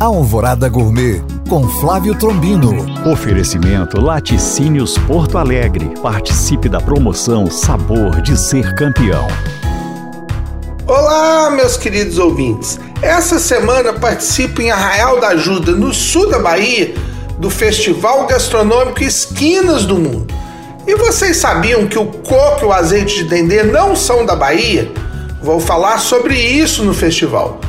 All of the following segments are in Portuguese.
Alvorada Gourmet com Flávio Trombino. Oferecimento Laticínios Porto Alegre. Participe da promoção Sabor de Ser Campeão. Olá, meus queridos ouvintes. Essa semana participo em Arraial da Ajuda, no sul da Bahia, do Festival Gastronômico Esquinas do Mundo. E vocês sabiam que o coco e o azeite de dendê não são da Bahia? Vou falar sobre isso no festival.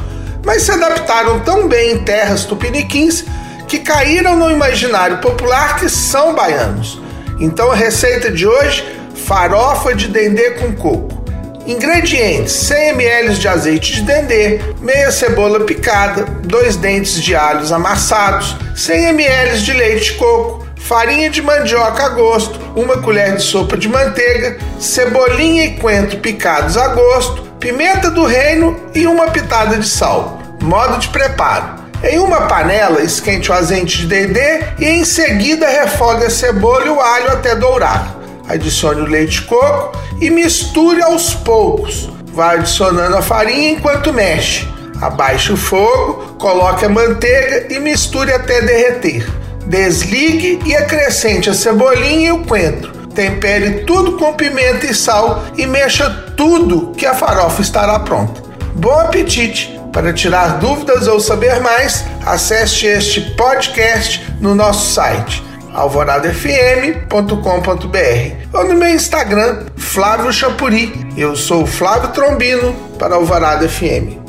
Mas se adaptaram tão bem em terras tupiniquins que caíram no imaginário popular que são baianos. Então a receita de hoje: farofa de dendê com coco. Ingredientes: 100 ml de azeite de dendê, meia cebola picada, dois dentes de alhos amassados, 100 ml de leite de coco, farinha de mandioca a gosto, uma colher de sopa de manteiga, cebolinha e coentro picados a gosto, pimenta do reino e uma pitada de sal. Modo de preparo: em uma panela, esquente o azeite de dendê e em seguida refogue a cebola e o alho até dourar. Adicione o leite de coco e misture aos poucos. Vai adicionando a farinha enquanto mexe. Abaixe o fogo, coloque a manteiga e misture até derreter. Desligue e acrescente a cebolinha e o coentro. Tempere tudo com pimenta e sal e mexa tudo que a farofa estará pronta. Bom apetite! Para tirar dúvidas ou saber mais, acesse este podcast no nosso site alvoradafm.com.br ou no meu Instagram, Flávio Chapuri. Eu sou Flávio Trombino para Alvorada FM.